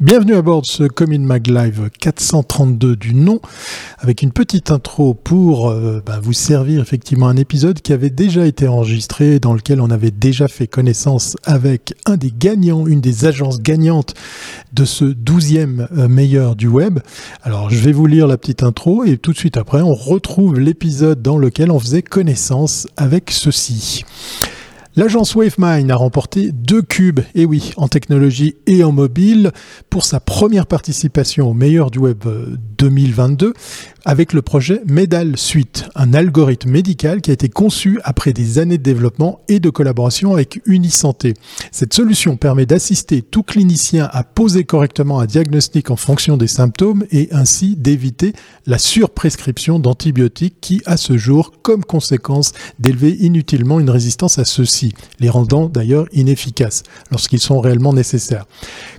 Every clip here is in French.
Bienvenue à bord de ce Comin Mag Live 432 du nom, avec une petite intro pour euh, bah, vous servir effectivement un épisode qui avait déjà été enregistré, dans lequel on avait déjà fait connaissance avec un des gagnants, une des agences gagnantes de ce 12e euh, meilleur du web. Alors je vais vous lire la petite intro et tout de suite après on retrouve l'épisode dans lequel on faisait connaissance avec ceci. L'agence WaveMind a remporté deux cubes, et oui, en technologie et en mobile, pour sa première participation au meilleur du web 2022 euh, avec le projet Medal Suite, un algorithme médical qui a été conçu après des années de développement et de collaboration avec Unisanté. Cette solution permet d'assister tout clinicien à poser correctement un diagnostic en fonction des symptômes et ainsi d'éviter la surprescription d'antibiotiques qui, à ce jour, comme conséquence d'élever inutilement une résistance à ceux-ci les rendant d'ailleurs inefficaces lorsqu'ils sont réellement nécessaires.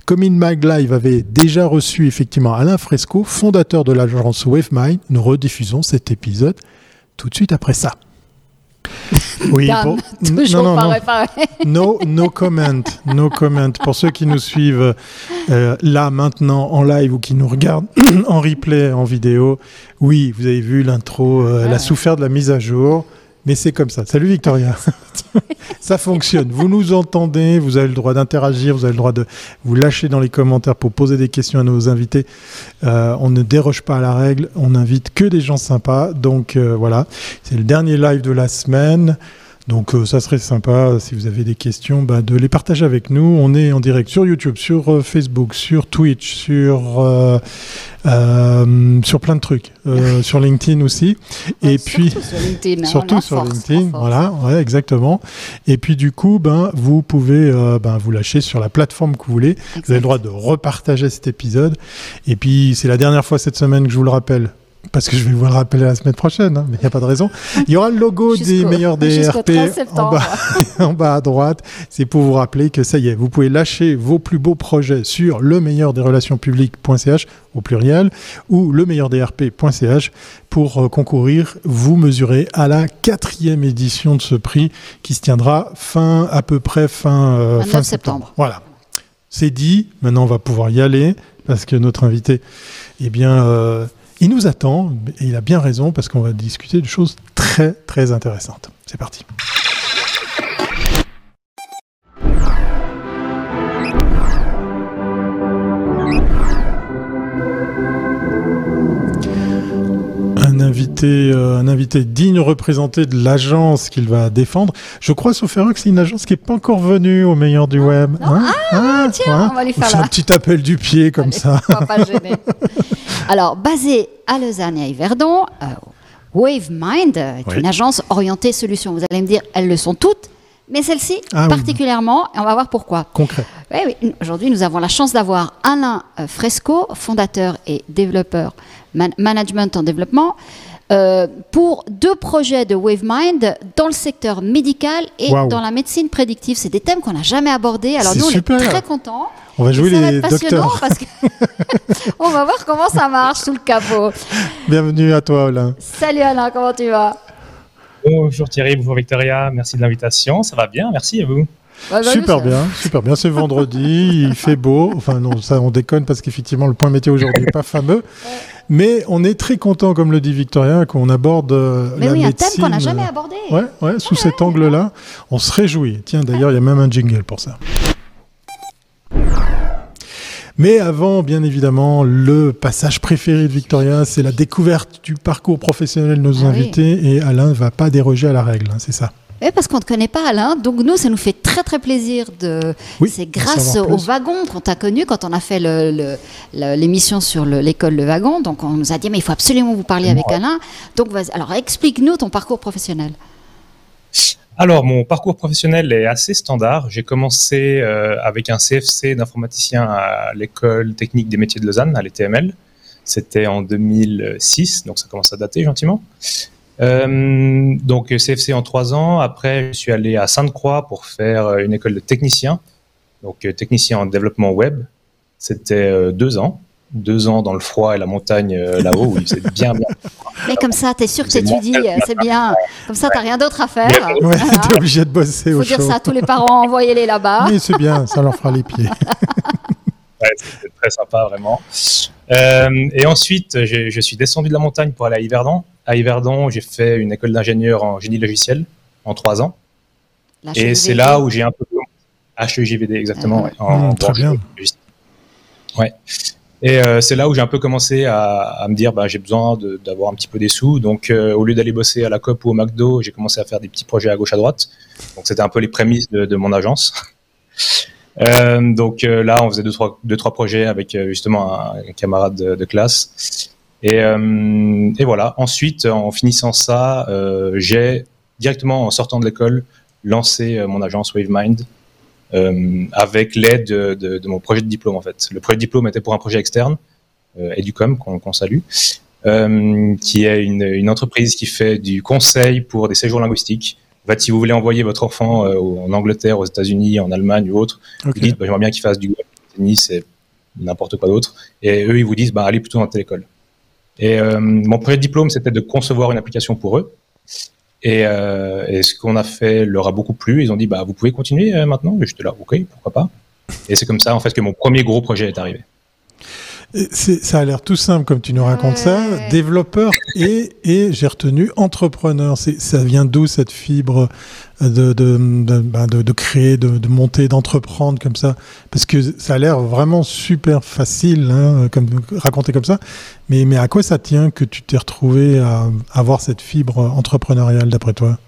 Comme Mag Live avait déjà reçu effectivement Alain Fresco, fondateur de l'agence WaveMind, nous rediffusons cet épisode tout de suite après ça. Oui, pour... non, non, non. no, no comment, no comment. Pour ceux qui nous suivent euh, là maintenant en live ou qui nous regardent en replay, en vidéo, oui, vous avez vu l'intro, euh, elle a souffert de la mise à jour. Mais c'est comme ça. Salut Victoria. ça fonctionne. Vous nous entendez, vous avez le droit d'interagir, vous avez le droit de vous lâcher dans les commentaires pour poser des questions à nos invités. Euh, on ne déroge pas à la règle, on n'invite que des gens sympas. Donc euh, voilà, c'est le dernier live de la semaine. Donc euh, ça serait sympa, si vous avez des questions, bah, de les partager avec nous. On est en direct sur YouTube, sur euh, Facebook, sur Twitch, sur, euh, sur plein de trucs, sur LinkedIn aussi. Et puis sur LinkedIn, hein, surtout sur LinkedIn, voilà, ouais, exactement. Et puis du coup, ben vous pouvez ben, vous lâcher sur la plateforme que vous voulez. Vous avez le droit de repartager cet épisode. Et puis c'est la dernière fois cette semaine que je vous le rappelle parce que je vais vous le rappeler la semaine prochaine, hein, mais il n'y a pas de raison. Il y aura le logo des meilleurs DRP en bas, en bas à droite. C'est pour vous rappeler que ça y est, vous pouvez lâcher vos plus beaux projets sur le meilleur des relations publiques.ch au pluriel ou le meilleur DRP.ch pour euh, concourir, vous mesurer à la quatrième édition de ce prix qui se tiendra fin à peu près fin, euh, fin septembre. Voilà. C'est dit, maintenant on va pouvoir y aller parce que notre invité, eh bien, euh, il nous attend, et il a bien raison, parce qu'on va discuter de choses très très intéressantes. C'est parti. Invité, euh, un invité digne représenté de l'agence qu'il va défendre. Je crois, sauf erreur, que c'est une agence qui n'est pas encore venue au meilleur du web. Hein ah, ah, tiens, on va lui faire un petit appel du pied comme ça. pas gêner. Alors, basé à Lausanne et à Yverdon, euh, WaveMind est une agence orientée solutions. Vous allez me dire, elles le sont toutes, mais celle-ci ah particulièrement, et on va voir pourquoi. Concret. Oui, oui. Aujourd'hui, nous avons la chance d'avoir Alain euh, Fresco, fondateur et développeur management en développement. Euh, pour deux projets de WaveMind dans le secteur médical et dans la médecine prédictive. C'est des thèmes qu'on n'a jamais abordés. Alors nous, on est très contents. On va jouer les docteurs. Parce que on va voir comment ça marche sous le capot. Bienvenue à toi, Alain. Salut Alain, comment tu vas? Bonjour Thierry, bonjour Victoria, merci de l'invitation. Ça va bien, merci à vous? Bah, super bien, super bien. C'est vendredi, il fait beau. Enfin non, ça on déconne parce qu'effectivement le point météo aujourd'hui n'est pas fameux. Mais on est très content, comme le dit Victoria, qu'on aborde euh, Mais la oui, un thème qu'on n'a jamais abordé. Ouais, ouais, sous cet angle-là, on se réjouit. Tiens, d'ailleurs, il y a même un jingle pour ça. Mais avant, bien évidemment, le passage préféré de Victoria, c'est la découverte du parcours professionnel de nos ah invités. Et Alain ne va pas déroger à la règle, hein, c'est ça. Oui, parce qu'on ne te connaît pas, Alain. Donc, nous, ça nous fait très, très plaisir. De... c'est grâce au wagon qu'on t'a connu quand on a fait l'émission sur l'école Le Wagon. Donc, on nous a dit, mais il faut absolument vous parler avec Alain. Donc, alors, explique-nous ton parcours professionnel. Alors, mon parcours professionnel est assez standard. J'ai commencé euh, avec un CFC d'informaticien à l'école technique des métiers de Lausanne, à l'ETML. C'était en 2006, donc ça commence à dater gentiment. Euh, donc CFC en trois ans. Après, je suis allé à Sainte-Croix pour faire une école de technicien, donc technicien en développement web. C'était euh, deux ans deux ans dans le froid et la montagne euh, là-haut, oui, c'est bien, bien. Mais comme ça, tu es sûr que tu étudies, euh, c'est bien. Comme ça, tu n'as rien d'autre à faire. Ouais, tu es obligé de bosser Faut au dire ça à tous les parents, envoyez-les là-bas. Oui, c'est bien, ça leur fera les pieds. c'était très sympa, vraiment. Euh, et ensuite, je suis descendu de la montagne pour aller à Yverdon. À Yverdon, j'ai fait une école d'ingénieur en génie logiciel en trois ans. Et c'est là où j'ai un peu HEJVD exactement. Ah. en, mmh, très bien. Ouais. Et euh, c'est là où j'ai un peu commencé à, me dire, bah, j'ai besoin d'avoir un petit peu des sous. Donc, euh, au lieu d'aller bosser à la COP ou au McDo, j'ai commencé à faire des petits projets à gauche à droite. Donc, c'était un peu les prémices de, mon agence. Euh, donc là, on faisait deux trois, deux, trois projets avec justement un, camarade de, classe. Et, et, voilà. Ensuite, en finissant ça, j'ai directement en sortant de l'école lancé mon agence WaveMind euh, avec l'aide de, de, de, mon projet de diplôme en fait. Le projet de diplôme était pour un projet externe, euh, Educom qu'on salue, euh, qui est une, une, entreprise qui fait du conseil pour des séjours linguistiques. En fait, si vous voulez envoyer votre enfant euh, en Angleterre, aux États-Unis, en Allemagne ou autre, vous dites bah, j'aimerais bien qu'il fasse du tennis et n'importe quoi d'autre, et eux ils vous disent bah allez plutôt dans telle école. Et euh, mon projet de diplôme c'était de concevoir une application pour eux. Et, euh, et, ce qu'on a fait leur a beaucoup plu. Ils ont dit bah vous pouvez continuer euh, maintenant. Et j'étais là, ok, pourquoi pas. Et c'est comme ça en fait que mon premier gros projet est arrivé ça a l'air tout simple comme tu nous racontes ça. Développeur et, et j'ai retenu entrepreneur. Ça vient d'où cette fibre de, de, de, ben, de créer, de, monter, d'entreprendre comme ça? Parce que ça a l'air vraiment super facile, hein, comme, raconter comme ça. Mais, mais à quoi ça tient que tu t'es retrouvé à avoir cette fibre entrepreneuriale d'après toi?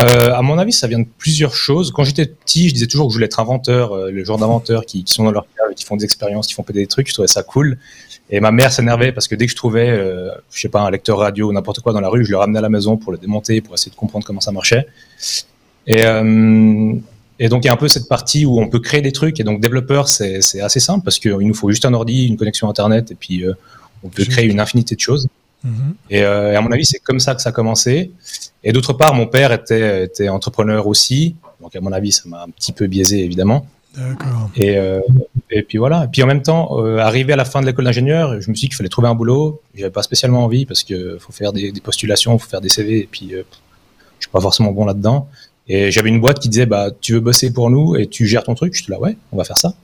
Euh, à mon avis, ça vient de plusieurs choses. Quand j'étais petit, je disais toujours que je voulais être inventeur, euh, le genre d'inventeurs qui, qui, sont dans leur cave, qui font des expériences, qui font péter des trucs. Je trouvais ça cool. Et ma mère s'énervait parce que dès que je trouvais, euh, je sais pas, un lecteur radio ou n'importe quoi dans la rue, je le ramenais à la maison pour le démonter, pour essayer de comprendre comment ça marchait. Et, et donc il y a un peu cette partie où on peut créer des trucs. Et donc développeur, c'est assez simple parce qu'il nous faut juste un ordi, une connexion internet, et puis on peut créer une infinité de choses. Mhm. Et, euh, et, à mon avis, c'est comme ça que ça a commencé. Et d'autre part, mon père était, était entrepreneur aussi. Donc à mon avis, ça m'a un petit peu biaisé, évidemment. D'accord. Et, euh, et puis voilà. Et puis en même temps, euh, arrivé à la fin de l'école d'ingénieur, je me suis dit qu'il fallait trouver un boulot. J'avais pas spécialement envie parce que faut faire des, des postulations, faut faire des CV. Et puis je suis pas forcément bon là-dedans. Et j'avais une boîte qui disait bah tu veux bosser pour nous et tu gères ton truc. Je suis là ouais, on va faire ça.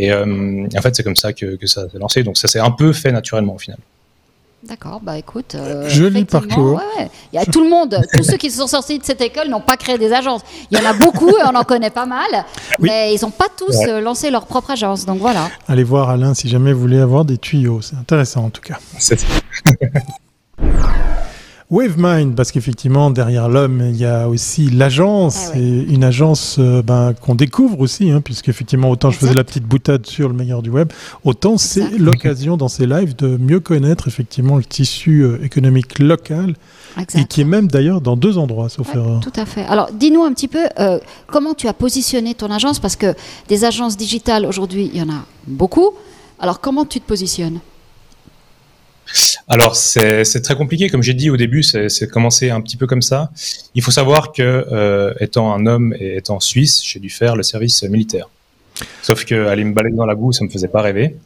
Et en fait, c'est comme ça que, que ça s'est lancé. Donc ça s'est un peu fait naturellement au final. D'accord, bah écoute. Euh, Joli parcours. Il y a tout le monde, tous ceux qui sont sortis de cette école n'ont pas créé des agences. Il y en a beaucoup et on en connaît pas mal, mais ils n'ont pas tous euh, lancé leur propre agence. Donc voilà. Allez voir Alain si jamais vous voulez avoir des tuyaux. C'est intéressant en tout cas. WaveMind, parce qu'effectivement, derrière l'homme, il y a aussi l'agence, ah et une agence euh, ben, qu'on découvre aussi, hein, puisqu'effectivement, autant je faisais la petite boutade sur le meilleur du web, autant c'est l'occasion dans ces lives de mieux connaître effectivement le tissu euh, économique local, et qui est même d'ailleurs dans deux endroits, sauf erreur. Tout à fait. Alors, dis-nous un petit peu euh, comment tu as positionné ton agence, parce que des agences digitales, aujourd'hui, il y en a beaucoup. Alors, comment tu te positionnes? Alors c'est très compliqué, comme j'ai dit au début, c'est commencé un petit peu comme ça. Il faut savoir que euh, étant un homme et étant suisse, j'ai dû faire le service militaire. Sauf que aller me balader dans la boue, ça me faisait pas rêver.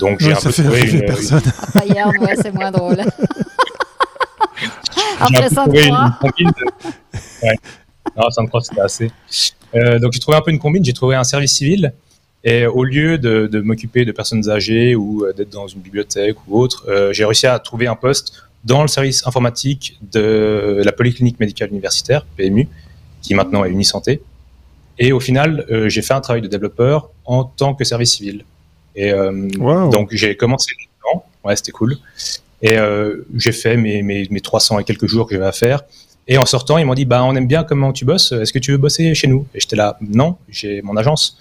Donc j'ai un peu trouvé une, personne. Ah, hier, ouais, c'est moins drôle. Après ça, une combine de... ouais. Non, ça c'était assez. Euh, donc j'ai trouvé un peu une combine. J'ai trouvé un service civil et au lieu de, de m'occuper de personnes âgées ou euh, d'être dans une bibliothèque ou autre, euh, j'ai réussi à trouver un poste dans le service informatique de la Polyclinique médicale universitaire, PMU, qui maintenant est Unisanté. Et au final, euh, j'ai fait un travail de développeur en tant que service civil. Et donc j'ai commencé là ouais, c'était cool. Et j'ai fait mes, mes, mes 300 et quelques jours que j'avais à faire. Et en sortant, ils m'ont dit, bah, on aime bien comment tu bosses. Est-ce que tu veux bosser chez nous? Et j'étais là, non, j'ai mon agence.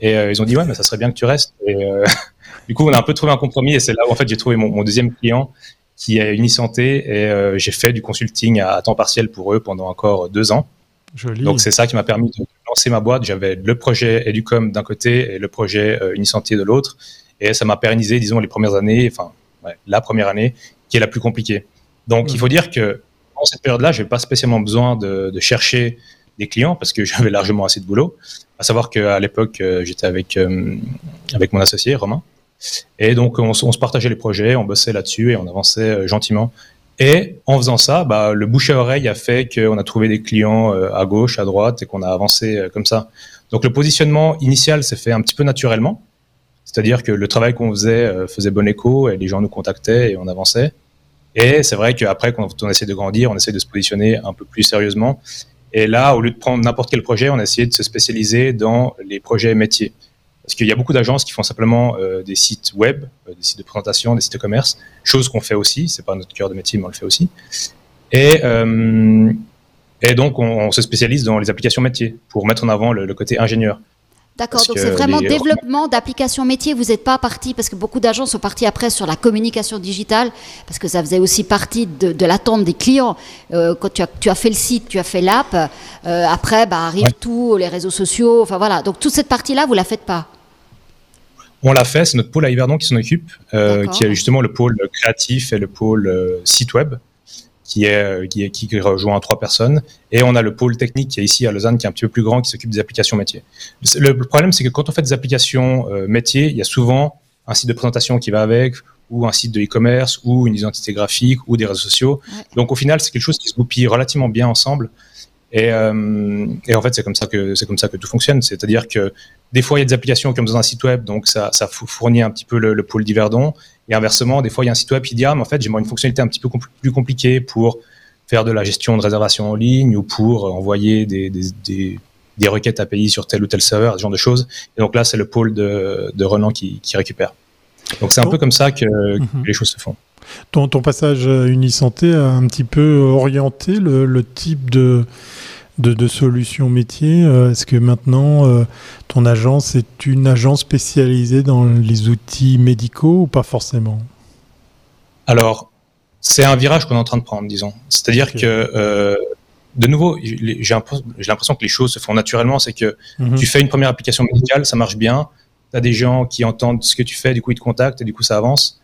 Et euh, ils ont dit ouais, mais ça serait bien que tu restes. Et euh, du coup, on a un peu trouvé un compromis et c'est là où en fait j'ai trouvé mon, mon, deuxième client qui est Unisanté et euh, j'ai fait du consulting à, temps partiel pour eux pendant encore deux ans. Joli. Donc c'est ça qui m'a permis de lancer ma boîte. J'avais le projet Educom d'un côté et le projet Unisanté de l'autre. Et ça m'a pérennisé, disons, les premières années, enfin ouais, la première année, qui est la plus compliquée. Donc il faut dire que dans cette période-là, je n'ai pas spécialement besoin de, de chercher des clients parce que j'avais largement assez de boulot. À savoir qu'à l'époque, euh, j'étais avec, euh, avec mon associé, Romain. Et donc, on, se partageait les projets, on bossait là-dessus et on avançait euh, gentiment. Et en faisant ça, bah, le bouche à oreille a fait qu'on a trouvé des clients à gauche, à droite et qu'on a avancé comme ça. Donc, le positionnement initial s'est fait un petit peu naturellement. C'est-à-dire que le travail qu'on faisait faisait bon écho et les gens nous contactaient et on avançait. Et c'est vrai qu'après, quand on essaie de grandir, on essaie de se positionner un peu plus sérieusement. Et là, au lieu de prendre n'importe quel projet, on a essayé de se spécialiser dans les projets métiers. Parce qu'il y a beaucoup d'agences qui font simplement euh, des sites web, euh, des sites de présentation, des sites de commerce, chose qu'on fait aussi. C'est pas notre cœur de métier, mais on le fait aussi. Et, euh, et donc, on, se spécialise dans les applications métiers pour mettre en avant le côté ingénieur. D'accord, donc c'est vraiment développement d'applications métiers. Vous n'êtes pas parti, parce que beaucoup d'agents sont partis après sur la communication digitale, parce que ça faisait aussi partie de, l'attente des clients. Euh, quand tu as, tu as, fait le site, tu as fait l'app, euh, après bah, arrive tout, les réseaux sociaux, enfin voilà. Donc toute cette partie-là, vous ne la faites pas? On l'a fait, c'est notre pôle à Yverdon qui s'en occupe, euh, qui est justement le pôle créatif et le pôle site web qui est, euh, qui, est, qui rejoint trois personnes. Et on a le pôle technique qui est ici à Lausanne, qui est un petit peu plus grand, qui s'occupe des applications métiers. Le problème, c'est que quand on fait des applications euh, métiers, il y a souvent un site de présentation qui va avec, ou un site de e-commerce, ou une identité graphique, ou des réseaux sociaux. Donc au final, c'est quelque chose qui se goupille relativement bien ensemble. Et, euh, et en fait, c'est comme ça que c'est comme ça que tout fonctionne. C'est-à-dire que des fois, il y a des applications comme dans un site web, donc ça, ça fournit un petit peu le, le pôle d'Yverdon. Et inversement, des fois, il y a un site web qui dit ah, mais en fait, j'aimerais une fonctionnalité un petit peu plus compliquée pour faire de la gestion de réservation en ligne ou pour envoyer des, des, des, des, requêtes API sur tel ou tel serveur, ce genre de choses. Et donc là, c'est le pôle de, de Renan qui, qui récupère. Donc c'est un peu comme ça que, mhm. les choses se font. Ton, ton passage à Unisanté a un petit peu orienté le, le type de, de, de solutions métiers. Euh, est-ce que maintenant euh, ton agence est une agence spécialisée dans les outils médicaux ou pas forcément? Alors, c'est un virage qu'on est en train de prendre, disons. C'est-à-dire que, euh, de nouveau, j'ai l'impression que les choses se font naturellement. C'est que mhm. tu fais une première application médicale, ça marche bien. Tu as des gens qui entendent ce que tu fais, du coup ils te contactent et du coup ça avance.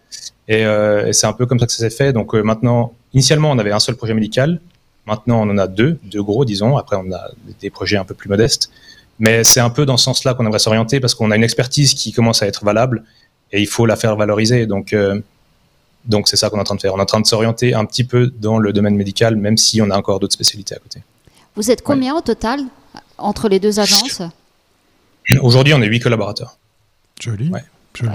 Et, et c'est un peu comme ça que ça s'est fait. Donc maintenant, initialement, on avait un seul projet médical. Maintenant, on en a deux, deux gros, disons. Après, on a des projets un peu plus modestes. Mais c'est un peu dans ce sens-là qu'on aimerait s'orienter parce qu'on a une expertise qui commence à être valable et il faut la faire valoriser. Donc, euh, donc c'est ça qu'on est en train de faire. On est en train de s'orienter un petit peu dans le domaine médical, même si on a encore d'autres spécialités à côté. Vous êtes combien au total entre les deux agences? Aujourd'hui, on est huit collaborateurs. Joli. Ouais.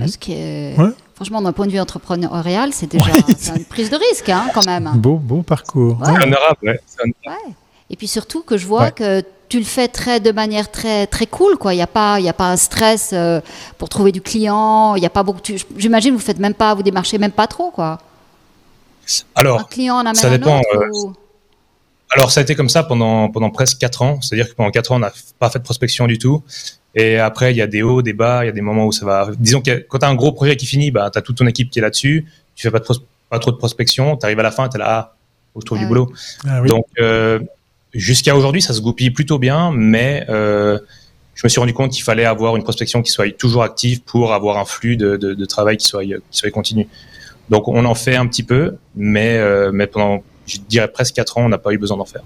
Ce qui est... Franchement, d'un point de vue entrepreneurial, c'est déjà une prise de risque, hein, quand même. Beau, beau parcours. C'est honorable, ouais. Et puis surtout que je vois que tu le fais très, de manière très, très cool, quoi. Il n'y a, pas, a pas un stress euh, pour trouver du client. Il y a pas beaucoup. J'imagine vous faites même pas, vous démarchez même pas trop, quoi. Alors, un client en amène ça dépend. Un autre, euh, Alors, ça a été comme ça pendant, pendant presque 4 ans. C'est-à-dire que pendant 4 ans, on n'a pas fait de prospection du tout. Et après, il y a des hauts, des bas, il y a des moments où ça va. Disons que quand tu as un gros projet qui finit, bah, tu as toute ton équipe qui est là-dessus, tu fais pas, pas trop de prospection, tu arrives à la fin, tu es là, ah, faut trouve du ah boulot. Ah Donc, euh, jusqu'à aujourd'hui, ça se goupille plutôt bien, mais euh, je me suis rendu compte qu'il fallait avoir une prospection qui soit toujours active pour avoir un flux de, de, de travail qui soit, qui soit continu. Donc, on en fait un petit peu, mais, euh, mais pendant, je dirais presque 4 ans, on n'a pas eu besoin d'en faire.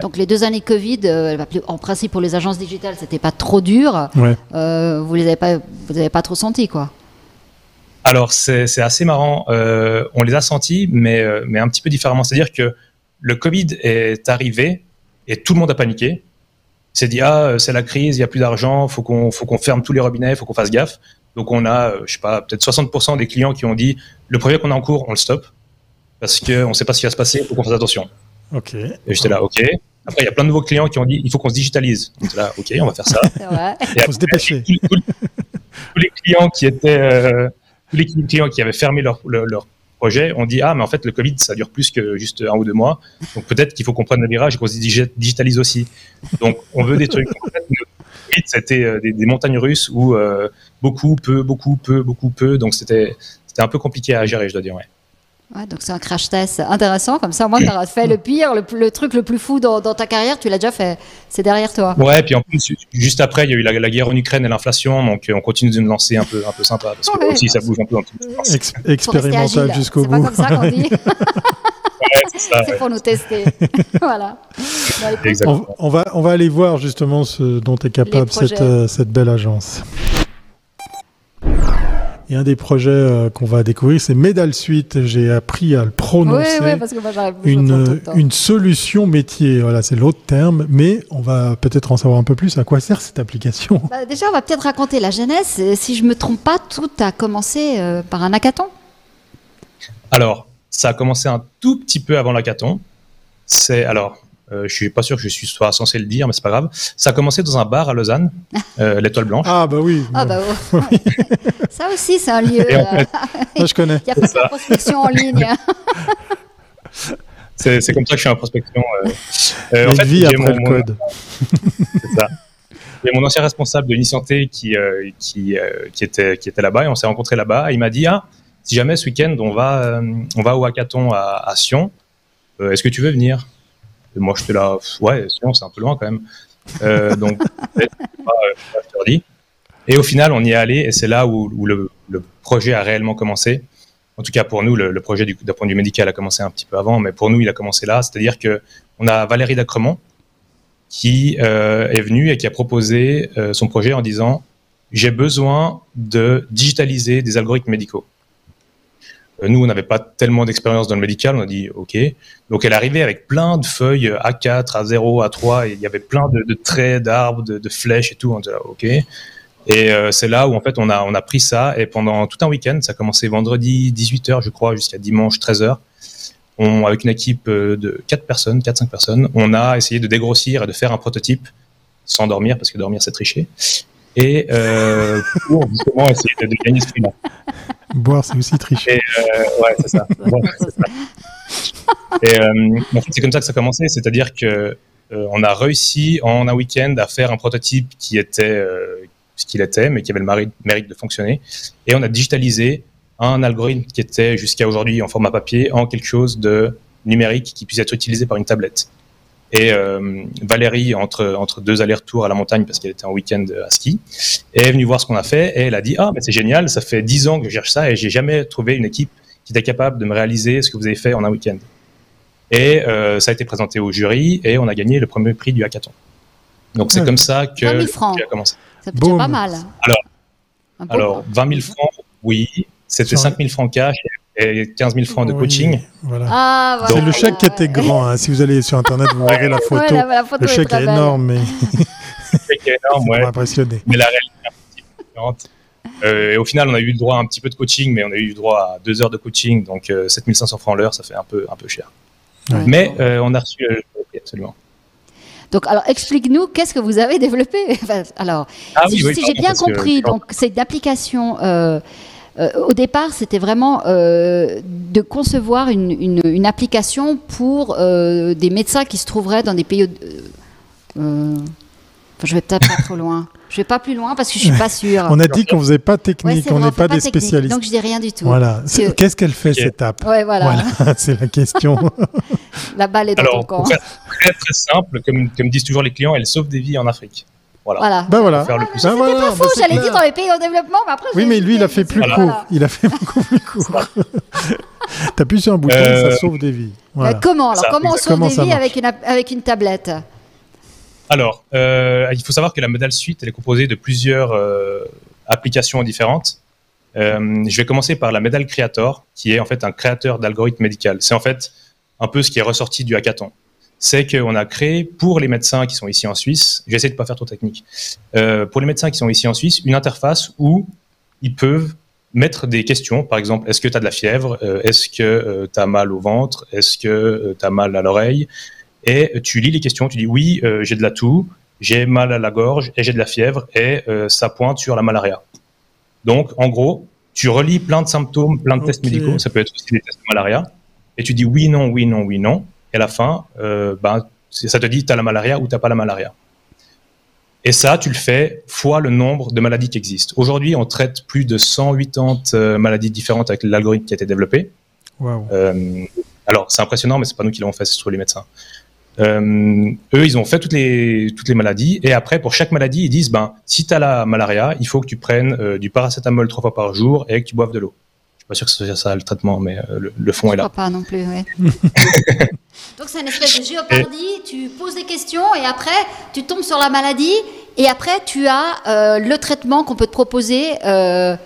Donc les deux années Covid, euh, en principe pour les agences digitales, c'était pas trop dur. Euh, vous les avez pas, vous avez pas trop senti quoi Alors c'est assez marrant. Euh, on les a sentis, mais mais un petit peu différemment. C'est-à-dire que le Covid est arrivé et tout le monde a paniqué. C'est dit ah c'est la crise, il y a plus d'argent, faut qu'on faut qu'on ferme tous les robinets, faut qu'on fasse gaffe. Donc on a je sais pas peut-être 60% des clients qui ont dit le projet qu'on a en cours on le stoppe parce qu'on ne sait pas ce qui va se passer, il faut qu'on fasse attention. Ok. Et j'étais là, ok. Après, il y a plein de nouveaux clients qui ont dit, il faut qu'on se digitalise. J'étais là, ok, on va faire ça. Il faut se dépêcher. Tous, les clients qui étaient, euh, tous les clients qui avaient fermé leur, leur, projet ont dit, ah, mais en fait, le Covid, ça dure plus que juste un ou deux mois. Donc peut-être qu'il faut qu'on prenne le virage et qu'on se digitalise aussi. Donc on veut des trucs. En fait, c'était euh, des, des, montagnes russes où euh, beaucoup, peu, beaucoup, peu, beaucoup, peu. Donc c'était un peu compliqué à gérer, je dois dire. Ouais donc c'est un crash test intéressant, comme ça, moi, tu as fait le pire, le, truc le plus fou dans, ta carrière, tu l'as déjà fait. C'est derrière toi. Ouais, puis en plus, juste après, il y a eu la, guerre en Ukraine et l'inflation, donc on continue de nous lancer un peu, un peu sympa, parce que aussi, ça bouge un peu dans tout le expérimental jusqu'au bout. C'est pas comme ça qu'on dit. c'est pour nous tester. voilà. on, va, on va aller voir justement ce dont est capable cette, euh, cette belle agence. Et un des projets euh, qu'on va découvrir, c'est Medal Suite. J'ai appris à le prononcer. Oui, oui, parce que moi une, une solution métier. Voilà, c'est l'autre terme. Mais on va peut-être en savoir un peu plus. À quoi sert cette application? Bah, Déjà, on va peut-être raconter la genèse. Si je me trompe pas, tout a commencé euh, par un hackathon. Alors, ça a commencé un tout petit peu avant l'hackathon. C'est alors, euh, je suis pas sûr que je suis soit censé le dire, mais c'est pas grave. Ça a commencé dans un bar à Lausanne, euh, l'Étoile Blanche. Ah bah oui. Ah bah oui. ça aussi, c'est un lieu. Euh, ça, je connais. Il y a pas de prospection en ligne. c'est comme ça que je suis en prospection. Euh, en fait, vie après le code. c'est ça. Il y a mon ancien responsable de l'e-santé qui, qui, qui, était, qui était là-bas et on s'est rencontrés là-bas. Il m'a dit Ah, si jamais ce week-end on va, on va au hackathon à, à Sion, est-ce que tu veux venir? Et moi, j'étais là, ouais, c'est un peu loin quand même. Euh, donc, euh, je dis. Et au final, on y est allé, et c'est là où, le, projet a réellement commencé. En tout cas, pour nous, le, projet d'un point de vue médical a commencé un petit peu avant, mais pour nous, il a commencé là. C'est-à-dire que on a Valérie Dacremont qui euh, est venue et qui a proposé son projet en disant j'ai besoin de digitaliser des algorithmes médicaux. Euh, nous, on n'avait pas tellement d'expérience dans le médical. On a dit OK. Donc, elle arrivait avec plein de feuilles A4, A0, A3. Et il y avait plein de, traits, d'arbres, de, flèches et tout. On dit OK. Et euh, c'est là où en fait on a pris ça et pendant tout un week-end, ça a commencé vendredi 18h je crois jusqu'à dimanche 13h. On, avec une équipe euh, de 4 personnes, 4-5 personnes, on a essayé de dégrossir et de faire un prototype sans dormir parce que dormir c'est tricher et euh, pour justement essayer de, gagner ce prix-là. Boire, c'est aussi tricher. Euh, ouais, c'est ça. Et euh, en fait, c'est comme ça que ça a commencé, c'est-à-dire que euh, on a réussi en un week-end à faire un prototype qui était euh, ce qu'il était, mais qui avait le mérite de fonctionner, et on a digitalisé un algorithme qui était jusqu'à aujourd'hui en format papier en quelque chose de numérique qui puisse être utilisé par une tablette. Et euh, Valérie, entre, entre deux allers-retours à la montagne, parce qu'elle était en week-end à ski, est venue voir ce qu'on a fait et elle a dit Ah, mais c'est génial, ça fait dix ans que je cherche ça et j'ai jamais trouvé une équipe qui était capable de me réaliser ce que vous avez fait en un week-end. Et euh, ça a été présenté au jury et on a gagné le premier prix du hackathon. Donc c'est comme ça que, a commencé. C'est pas mal. Alors, alors 20 000 francs, oui. C'était 5 000 francs cash et 15 000 francs de coaching. Ah, c'est le chèque qui était grand. Hein. Si vous allez sur Internet, vous verrez la photo. le chèque est, énorme, mais. le chèque est énorme, ouais. impressionné. Mais la réalité est un petit peu différente. Euh, et au final, on a eu le droit à un petit peu de coaching, mais on a eu le droit à deux heures de coaching, donc euh, 7500 francs l'heure, ça fait un peu, un peu cher. Mais euh, on a reçu le absolument. Donc, alors, explique-nous, qu'est-ce que vous avez développé? Alors, ah si, si j'ai bien compris, donc c'est une application euh, au départ, c'était vraiment euh, de concevoir une, application pour euh, des médecins qui se trouveraient dans des pays. je vais peut-être pas trop loin. Je vais pas plus loin parce que je suis pas sûre. on a dit qu'on faisait pas technique, on n'est pas, des spécialistes. Donc je dis rien du tout. Voilà. Qu'est-ce qu'elle fait cette app? Ouais, voilà. c'est la question. la balle est dans ton camp. Très très simple, comme, comme disent toujours les clients, elle sauve des vies en Afrique. Voilà. Ben voilà. Faire le plus ben voilà. pas faux, j'allais dire dans les pays en développement, mais après. Oui, mais lui, il a fait plus court. Il a fait beaucoup plus court. T'appuies sur un bouton, euh... ça sauve des vies. Voilà. comment alors Comment on sauve des vies avec une, avec une tablette Alors, euh, il faut savoir que la Medal Suite, elle est composée de plusieurs euh, applications différentes. Euh, je vais commencer par la Medal Creator, qui est en fait un créateur d'algorithmes médicaux. C'est en fait un peu ce qui est ressorti du hackathon c'est qu'on a créé pour les médecins qui sont ici en Suisse, j'essaie de pas faire trop technique, euh, pour les médecins qui sont ici en Suisse, une interface où ils peuvent mettre des questions, par exemple, est-ce que tu as de la fièvre, euh, est-ce que euh, tu as mal au ventre, est-ce que tu as mal à l'oreille, et tu lis les questions, tu dis oui, j'ai de la toux, j'ai mal à la gorge et j'ai de la fièvre, et ça pointe sur la malaria. Donc, en gros, tu relis plein de symptômes, plein de tests médicaux, ça peut être aussi des tests de malaria, et tu dis oui, non, oui, non, oui, non, et à la fin, euh, ben, ça te dit tu as la malaria ou tu n'as pas la malaria. Et ça, tu le fais fois le nombre de maladies qui existent. Aujourd'hui, on traite plus de 180 euh, maladies différentes avec l'algorithme qui a été développé. Euh, alors, c'est impressionnant, mais c'est pas nous qui l'avons fait, c'est surtout les médecins. eux, ils ont fait toutes les, toutes les maladies. Et après, pour chaque maladie, ils disent, ben, si tu as la malaria, il faut que tu prennes du paracétamol trois fois par jour et que tu boives de l'eau. Je suis pas sûr que ce soit ça le traitement, mais le, fond est là. Je crois pas non plus, oui. Donc c'est une espèce de géopardie, tu poses des questions et après tu tombes sur la maladie et après tu as euh, le traitement qu'on peut te proposer. Euh,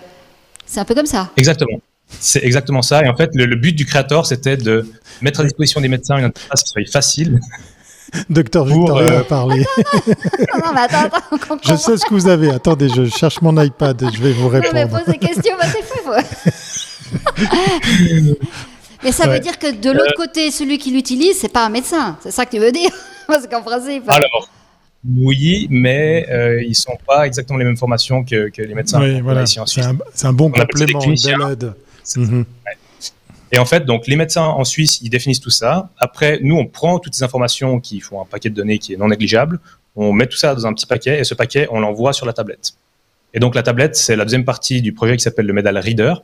C'est un peu comme ça. Exactement. C'est exactement ça. Et en fait, le, but du créateur, c'était de mettre à disposition des médecins une interface qui soit facile. Docteur Victor euh, parler. non, mais attends, attends. Je sais ce que vous avez. Attendez, je cherche mon iPad et je vais vous répondre. Je vais poser des questions, bah, c'est fou. Mais ça veut dire que de l'autre euh, côté, celui qui l'utilise, c'est pas un médecin. C'est ça que tu veux dire Parce qu'en principe. Alors, oui, mais euh, ils sont pas exactement les mêmes formations que, les médecins. Oui, voilà. C'est un, un, bon complément de l'aide. Mhm. Et en fait, donc les médecins en Suisse, ils définissent tout ça. Après, nous, on prend toutes ces informations qui font un paquet de données qui est non négligeable. On met tout ça dans un petit paquet et ce paquet, on l'envoie sur la tablette. Et donc la tablette, c'est la deuxième partie du projet qui s'appelle le Medal Reader.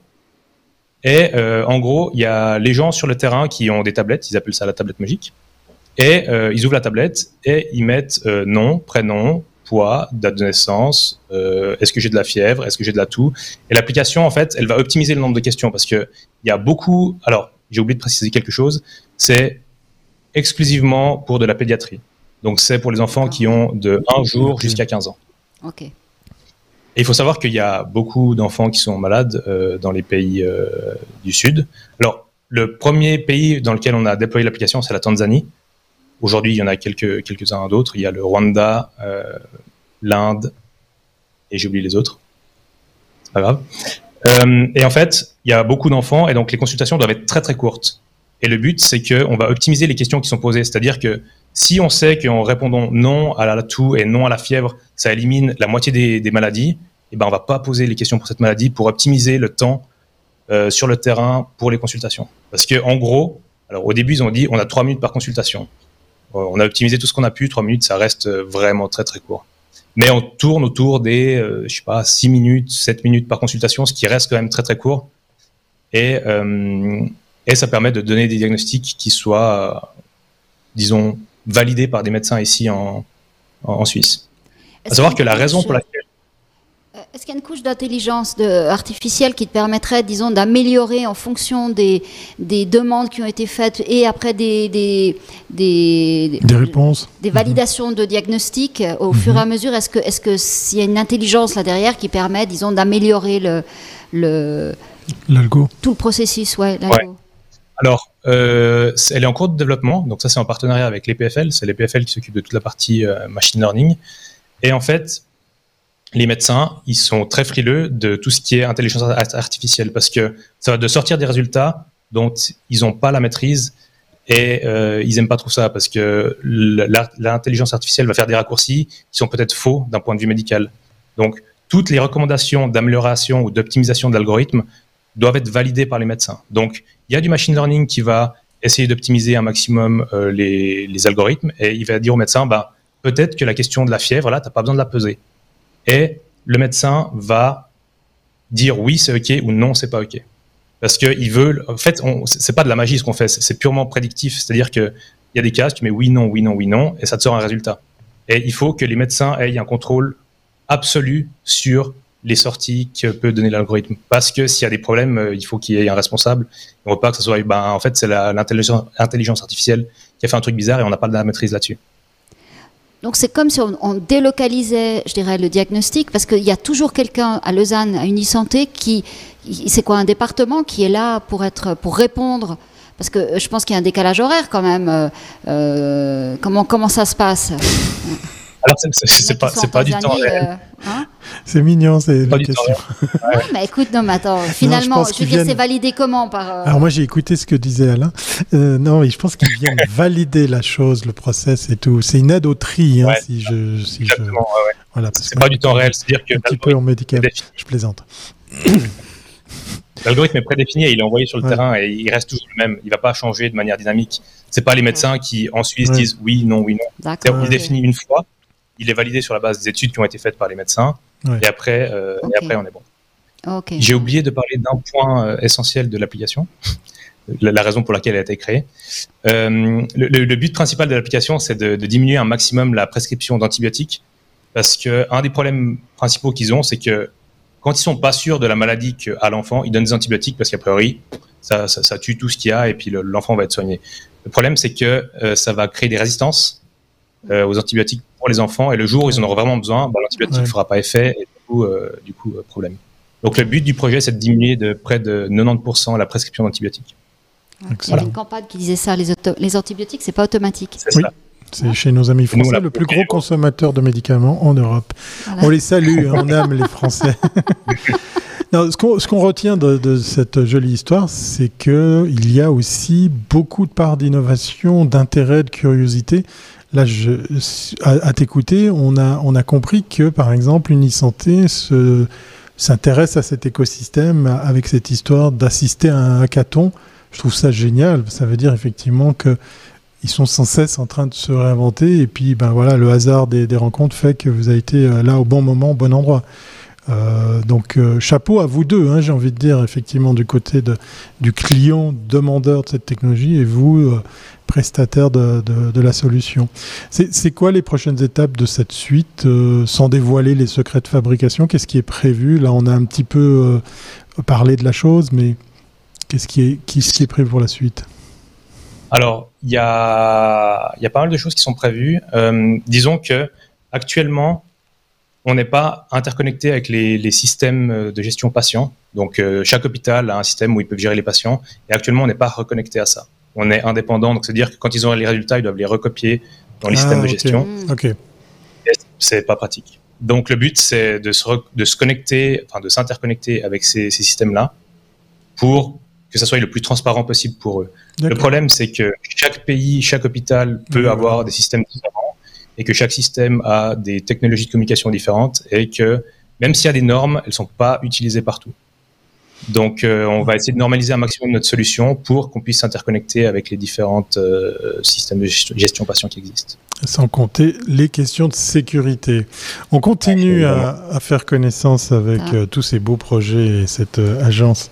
Et euh, en gros, il y a les gens sur le terrain qui ont des tablettes, ils appellent ça la tablette magique. Et euh, ils ouvrent la tablette et ils mettent euh, nom, prénom, poids, date de naissance, est-ce que j'ai de la fièvre, est-ce que j'ai de la toux. Et l'application, en fait, elle va optimiser le nombre de questions parce que il y a beaucoup. Alors, j'ai oublié de préciser quelque chose. C'est exclusivement pour de la pédiatrie. Donc, c'est pour les enfants qui ont de 1 jour jusqu'à 15 ans. Ok. Et il faut savoir qu'il y a beaucoup d'enfants qui sont malades euh, dans les pays euh, du Sud. Alors, le premier pays dans lequel on a déployé l'application, c'est la Tanzanie. Aujourd'hui, il y en a quelques, quelques-uns d'autres. Il y a le Rwanda, euh, l'Inde, et j'ai oublié les autres. C'est pas grave. Et en fait, il y a beaucoup d'enfants, et donc les consultations doivent être très très courtes. Et le but, c'est qu'on va optimiser les questions qui sont posées. C'est-à-dire que si on sait qu'en répondant non à la toux et non à la fièvre, ça élimine la moitié des, maladies, eh ben on va pas poser les questions pour cette maladie pour optimiser le temps euh, sur le terrain pour les consultations. Parce que en gros, alors au début ils ont dit on a trois minutes par consultation. Euh, on a optimisé tout ce qu'on a pu, 3 minutes, ça reste euh, vraiment très très court. Mais on tourne autour des, je sais pas, 6 minutes, 7 minutes par consultation, ce qui reste quand même très très court. Et, et ça permet de donner des diagnostics qui soient, disons, validés par des médecins ici en, en Suisse. À savoir que la raison pour laquelle est-ce qu'il y a une couche d'intelligence artificielle qui te permettrait, disons, d'améliorer en fonction des, des, demandes qui ont été faites et après des, des, des, des réponses, des validations de diagnostic au mhm. fur et à mesure Est-ce que que s'il y a une intelligence là derrière qui permet, disons, d'améliorer le, le l'algo, tout le processus, ouais, l'algo. Alors, euh, elle est en cours de développement, donc ça c'est en partenariat avec l'EPFL, c'est l'EPFL qui s'occupe de toute la partie euh, machine learning. Et en fait, les médecins, ils sont très frileux de tout ce qui est intelligence artificielle parce que ça va de sortir des résultats dont ils n'ont pas la maîtrise et euh, ils n'aiment pas trop ça parce que l'intelligence artificielle va faire des raccourcis qui sont peut-être faux d'un point de vue médical. Donc, toutes les recommandations d'amélioration ou d'optimisation de l'algorithme doivent être validées par les médecins. Donc, il y a du machine learning qui va essayer d'optimiser un maximum euh, les, les, algorithmes et il va dire au médecin, bah, peut-être que la question de la fièvre, là, tu n'as pas besoin de la peser et le médecin va dire oui, c'est OK ou non, c'est pas OK. Parce qu'il veut, en fait, c'est pas de la magie ce qu'on fait, c'est purement prédictif. C'est-à-dire qu'il y a des cas, tu mets oui, non, oui, non, oui, non, et ça te sort un résultat. Et il faut que les médecins aient un contrôle absolu sur les sorties que peut donner l'algorithme. Parce que s'il y a des problèmes, euh, il faut qu'il y ait un responsable. On ne veut pas que ce soit, ben, en fait, c'est l'intelligence artificielle qui a fait un truc bizarre et on n'a pas de la maîtrise là-dessus. Donc c'est comme si on, délocalisait, je dirais, le diagnostic, parce qu'il y a toujours quelqu'un à Lausanne, à Unisanté, qui, c'est quoi, un département qui est là pour être, pour répondre? Parce que je pense qu'il y a un décalage horaire quand même. Euh, euh, comment, comment ça se passe? alors, c'est pas, pas du temps réel. Euh, hein c'est mignon, c'est la question. Ouais. mais écoute, non, mais attends, finalement, je, veux dire, c'est validé comment par. Euh, Alors, moi, j'ai écouté ce que disait Alain. Euh, non, mais je pense qu'ils viennent valider la chose, le process et tout. C'est une aide au tri, hein, si je. Si je... Voilà, c'est pas du temps réel, c'est-à-dire que. Un petit peu en médical, je plaisante. L'algorithme est prédéfini et il est envoyé sur le terrain et il reste toujours le même. Il ne va pas changer de manière dynamique. C'est pas les médecins qui en Suisse disent oui, non, oui, non. Il définit une fois il est validé sur la base des études qui ont été faites par les médecins. Et, après, euh, et après, on est bon. J'ai oublié de parler d'un point euh, essentiel de l'application, la, raison pour laquelle elle a été créée. Euh, le, but principal de l'application, c'est de, diminuer un maximum la prescription d'antibiotiques, parce qu'un des problèmes principaux qu'ils ont, c'est que quand ils sont pas sûrs de la maladie qu'a l'enfant, ils donnent des antibiotiques parce qu'a priori, ça, ça, tue tout ce qu'il y a et puis l'enfant va être soigné. Le problème, c'est que ça va créer des résistances aux antibiotiques les enfants et le jour où ils en auront vraiment besoin, bah, l'antibiotique ne fera pas effet et du coup, euh, du coup euh, problème. Donc le but du projet, c'est de diminuer de près de 90% la prescription d'antibiotiques. Il y avait une campagne qui disait ça, les, les antibiotiques, c'est pas automatique. Oui. C'est chez nos amis français le plus gros consommateur de médicaments en Europe. On les salue, on aime les Français. ce qu'on retient de, cette jolie histoire, c'est qu'il y a aussi beaucoup de parts d'innovation, d'intérêt, de curiosité. Là, à, t'écouter, on a, on a compris que, par exemple, Unisanté s'intéresse à cet écosystème avec cette histoire d'assister à un hackathon. Je trouve ça génial. Ça veut dire effectivement que ils sont sans cesse en train de se réinventer. Et puis, ben voilà, le hasard des, rencontres fait que vous avez été euh, là au bon moment, au bon endroit. Euh, donc euh, chapeau à vous deux, hein, j'ai envie de dire effectivement du côté du client demandeur de cette technologie et vous prestataire de, la solution. C'est quoi les prochaines étapes de cette suite sans dévoiler les secrets de fabrication? Qu'est-ce qui est prévu? Là on a un petit peu parlé de la chose, mais qu'est-ce qui est, prévu pour la suite? Alors il y a, pas mal de choses qui sont prévues. disons que actuellement on n'est pas interconnecté avec les, systèmes de gestion patients. Donc, euh, chaque hôpital a un système où ils peuvent gérer les patients. Et actuellement, on n'est pas reconnecté à ça. On est indépendant. Donc, c'est-à-dire que quand ils ont les résultats, ils doivent les recopier dans les ah, systèmes de gestion. Ok. C'est pas pratique. Donc, le but, c'est de se, de se connecter, enfin, de s'interconnecter avec ces, systèmes-là pour que ça soit le plus transparent possible pour eux. Le problème, c'est que chaque pays, chaque hôpital peut avoir des systèmes différents et que chaque système a des technologies de communication différentes et que même s'il y a des normes, elles ne sont pas utilisées partout. Donc, euh, on va essayer de normaliser un maximum notre solution pour qu'on puisse s'interconnecter avec les différents euh, systèmes de gestion patient qui existent. Sans compter les questions de sécurité. On continue à, à, faire connaissance avec ah. euh, tous ces beaux projets et cette agence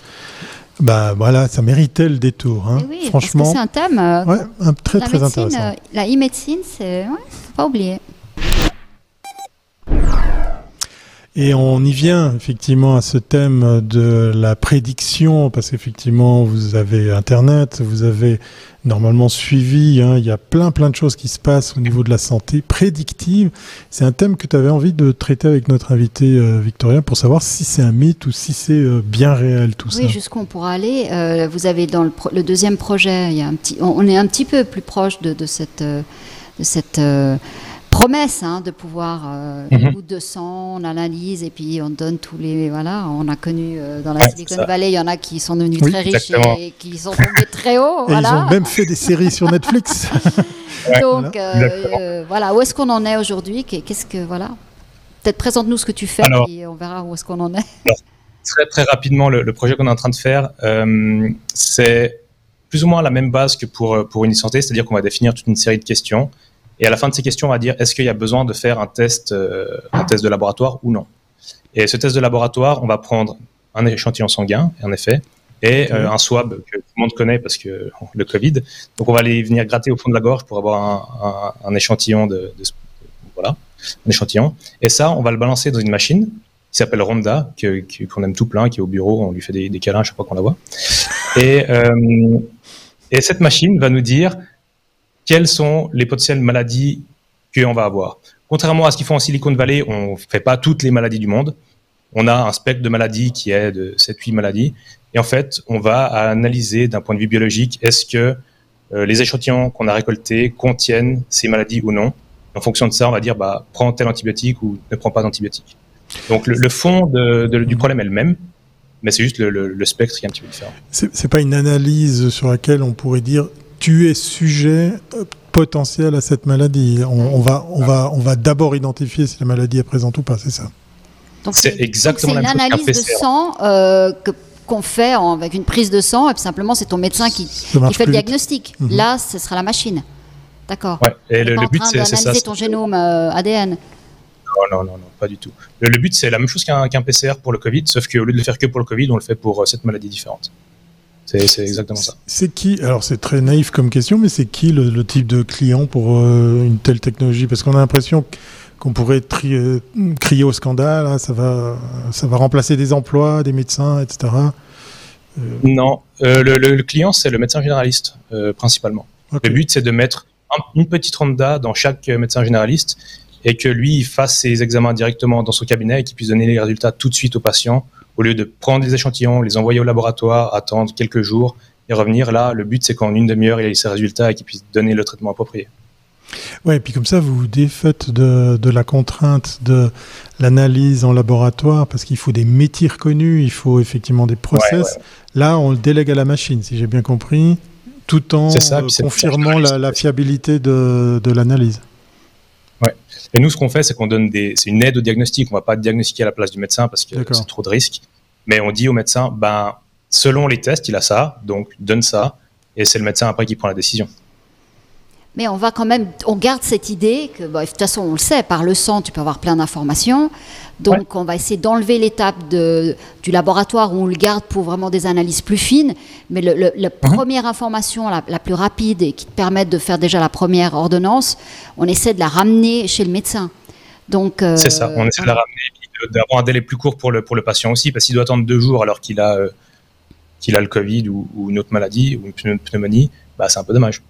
bah voilà, ça méritait le détour. Hein. Oui, Franchement, c'est un thème. Euh, ouais, un, très très intéressant. Euh, la e-médecine, c'est ouais, pas oublier. Et on y vient effectivement à ce thème de la prédiction, parce qu'effectivement, vous avez Internet, vous avez normalement suivi, hein, il y a plein plein de choses qui se passent au niveau de la santé prédictive. C'est un thème que tu avais envie de traiter avec notre invité euh, Victoria pour savoir si c'est un mythe ou si c'est euh, bien réel tout ça. Oui, jusqu'où on pourra aller. Euh, vous avez dans le, deuxième projet, il y a un petit, on, est un petit peu plus proche de, de cette, de cette promesse hein, de pouvoir euh, une goutte de sang, on analyse et puis on donne tous les voilà. On a connu euh, dans la Silicon Valley, il y en a qui sont devenus très riches et qui sont tombés très haut. Ils ont même fait des séries sur Netflix. Donc euh, voilà, où est-ce qu'on en est aujourd'hui? Qu'est-ce que voilà Peut-être présente-nous ce que tu fais et on verra où est-ce qu'on en est. très très rapidement, le, projet qu'on est en train de faire, c'est plus ou moins la même base que pour pour une santé, c'est-à-dire qu'on va définir toute une série de questions et à la fin de ces questions, on va dire est-ce qu'il y a besoin de faire un test, euh, un test de laboratoire ou non? Et ce test de laboratoire, on va prendre un échantillon sanguin, en effet, et euh, un swab que tout le monde connaît parce que le Covid. Donc on va aller venir gratter au fond de la gorge pour avoir un, échantillon de, voilà, un échantillon. Et ça, on va le balancer dans une machine qui s'appelle Ronda, qu'on aime tout plein, qui est au bureau, on lui fait des, des câlins à chaque fois qu'on la voit. Et, euh, et cette machine va nous dire quelles sont les potentielles maladies qu'on va avoir. Contrairement à ce qu'ils font en Silicon Valley, on ne fait pas toutes les maladies du monde. On a un spectre de maladies qui est de 7-8 maladies. Et en fait, on va analyser d'un point de vue biologique, est-ce que euh, les échantillons qu'on a récoltés contiennent ces maladies ou non. En fonction de ça, on va dire, bah, prends tel antibiotique ou ne prends pas d'antibiotique. Donc le, fond du problème est le même, mais c'est juste le, spectre qui est un petit peu différent. C'est pas une analyse sur laquelle on pourrait dire tu es sujet euh, potentiel à cette maladie. On, va, on va, on va d'abord identifier si la maladie est présente ou pas, c'est ça. C'est exactement la même chose. C'est une analyse de sang euh, qu'on fait avec une prise de sang, et puis simplement c'est ton médecin qui, fait le diagnostic. Mhm. Là, ce sera la machine. D'accord. Ouais. Et le, but, c'est ça. ton génome euh, ADN. Non, non, non, non, pas du tout. Le, but, c'est la même chose qu'un PCR pour le Covid, sauf qu'au lieu de le faire que pour le Covid, on le fait pour cette maladie différente. C'est exactement ça. C'est qui Alors c'est très naïf comme question, mais c'est qui le, type de client pour euh, une telle technologie? Parce qu'on a l'impression qu'on pourrait euh, crier au scandale, hein, ça, va, ça va remplacer des emplois, des médecins, etc. Euh, non, le, client c'est le médecin généraliste principalement. Le but c'est de mettre une petite ronda dans chaque médecin généraliste et que lui il fasse ses examens directement dans son cabinet et qu'il puisse donner les résultats tout de suite au patient Au lieu de prendre des échantillons, les envoyer au laboratoire, attendre quelques jours et revenir, là, le but c'est qu'en une demi-heure, il ait ses résultats et qu'il puisse donner le traitement approprié. Ouais, et puis comme ça, vous vous défaites de, de la contrainte de l'analyse en laboratoire, parce qu'il faut des métiers reconnus, il faut effectivement des process. Là, on le délègue à la machine, si j'ai bien compris, tout en confirmant la, la, fiabilité de, de l'analyse. Ouais. Et nous, ce qu'on fait, c'est qu'on donne des, c'est une aide au diagnostic. On va pas diagnostiquer à la place du médecin parce que c'est trop de risques. Mais on dit au médecin, ben, selon les tests, il a ça, donc donne ça, et c'est le médecin après qui prend la décision. Mais on va quand même, on garde cette idée que, de toute façon, on le sait, par le sang, tu peux avoir plein d'informations. Donc, on va essayer d'enlever l'étape du laboratoire où on le garde pour vraiment des analyses plus fines. Mais le, la première information, la, plus rapide et qui te permet de faire déjà la première ordonnance, on essaie de la ramener chez le médecin. Donc, euh, c'est ça, on essaie de la ramener et d'avoir un délai plus court pour le, pour le patient aussi, parce qu'il doit attendre deux jours alors qu'il a, euh, qu'il a le Covid ou, ou, une autre maladie ou une pneumonie, bah, c'est un peu dommage.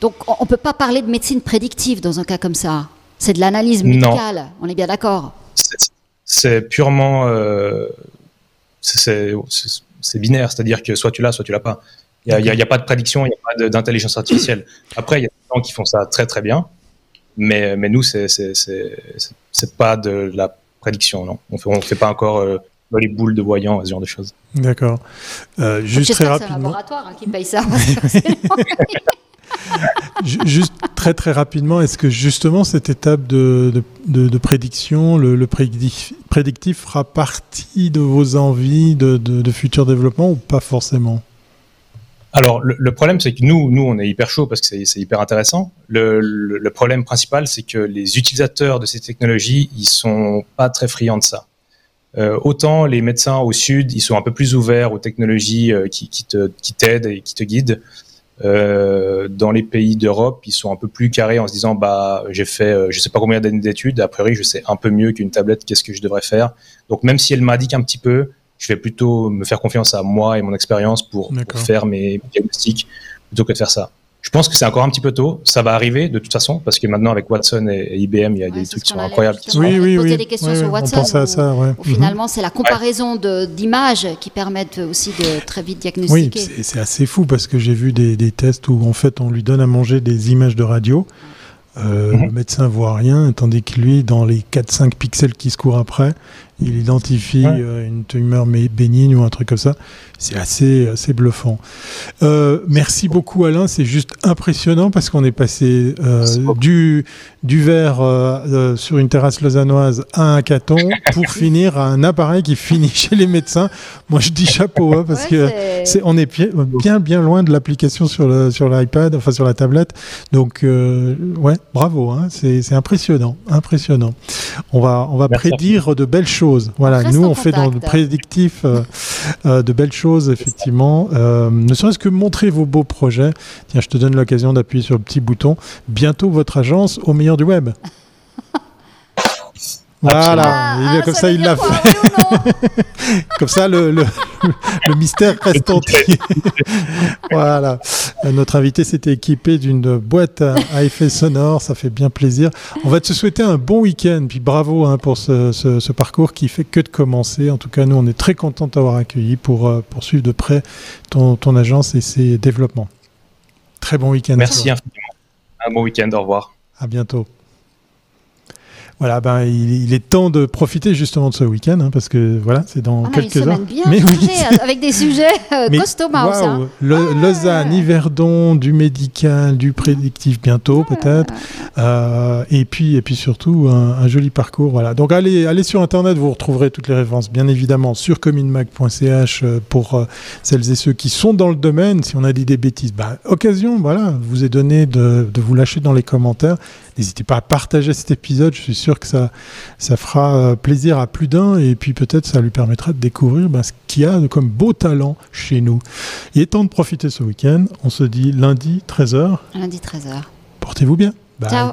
Donc on ne peut pas parler de médecine prédictive dans un cas comme ça. C'est de l'analyse médicale, on est bien d'accord C'est purement... Euh, c'est binaire, c'est-à-dire que soit tu l'as, soit tu l'as pas. Il n'y a, a, pas de prédiction, il n'y a pas d'intelligence artificielle. Après, il y a des gens qui font ça très très bien, mais, mais nous, c'est pas de la prédiction, non. On fait, ne on fait pas encore euh, les boules de voyants, ce genre de choses. D'accord. Euh, juste très rapidement. C'est un laboratoire hein, qui paye ça. Juste très très rapidement, est-ce que justement cette étape de, prédiction, le, prédictif, fera partie de vos envies de, futur développement ou pas forcément? Alors, le, problème, c'est que nous, nous, on est hyper chaud parce que c'est hyper intéressant. Le, le problème principal, c'est que les utilisateurs de ces technologies, ils sont pas très friands de ça. Euh, autant les médecins au sud, ils sont un peu plus ouverts aux technologies euh, qui, qui t'aident et qui te guident. Euh, dans les pays d'Europe, ils sont un peu plus carrés en se disant bah j'ai fait euh, je sais pas combien d'années d'études, a priori je sais un peu mieux qu'une tablette, qu'est-ce que je devrais faire. Donc même si elle m'indique un petit peu, je vais plutôt me faire confiance à moi et mon expérience pour, pour, faire mes diagnostics plutôt que de faire ça. Je pense que c'est encore un petit peu tôt. Ça va arriver de toute façon parce que maintenant avec Watson et, IBM, il y a des trucs qui sont incroyables. oui, oui, poser des questions sur Watson. On à ça, mhm. Finalement, c'est la comparaison d'images qui permettent aussi de très vite diagnostiquer. Oui, c'est assez fou parce que j'ai vu des, des, tests où en fait on lui donne à manger des images de radio. Euh, mhm. Le médecin voit rien, tandis que lui, dans les 4-5 pixels qui se courent après, il identifie euh, une tumeur bénigne ou un truc comme ça. C'est assez, assez bluffant. Euh, merci beaucoup Alain, c'est juste impressionnant parce qu'on est passé euh, du, du verre euh, sur une terrasse lausannoise à un caton pour finir à un appareil qui finit chez les médecins. Moi je dis chapeau hein, parce que c'est on est bien bien loin de l'application sur le, sur l'iPad, enfin sur la tablette. Donc ouais, bravo, hein, c'est impressionnant, impressionnant. On va on va prédire de belles choses. Voilà, nous on fait dans le prédictif de belles choses effectivement. Euh, ne serait-ce que montrer vos beaux projets. Tiens, je te donne l'occasion d'appuyer sur le petit bouton. Bientôt votre agence au meilleur du web. Voilà, ah, comme ça, il l'a fait. comme ça, le, le, le mystère reste entier. voilà. Notre invité s'était équipé d'une boîte à, effet sonore, ça fait bien plaisir. On va te souhaiter un bon week-end, puis bravo hein, pour ce, ce, parcours qui fait que de commencer. En tout cas, nous, on est très contents de t'avoir accueilli pour euh, poursuivre de près ton, ton agence et ses développements. Très bon week-end. Merci infiniment. Un bon week-end, au revoir. À bientôt. Voilà, ben, il, est temps de profiter justement de ce week-end, hein, parce que voilà, c'est dans quelques heures. Bien mais oui, avec des sujets euh, costauds. Hein. Lausanne, Yverdon, du médical, du prédictif bientôt peut-être, euh, et puis et puis surtout un, joli parcours. Voilà. Donc allez allez sur internet, vous retrouverez toutes les références, bien évidemment, sur communmag.ch euh, pour celles et ceux qui sont dans le domaine. Si on a dit des bêtises, bah, occasion, voilà, vous est donné de, de vous lâcher dans les commentaires. N'hésitez pas à partager cet épisode, je suis sûr que ça, ça fera euh, plaisir à plus d'un et puis peut-être ça lui permettra de découvrir ben, ce qu'il y a comme beau talent chez nous. Il est temps de profiter ce week-end. On se dit lundi 13h. Lundi 13h. Portez-vous bien. Ciao.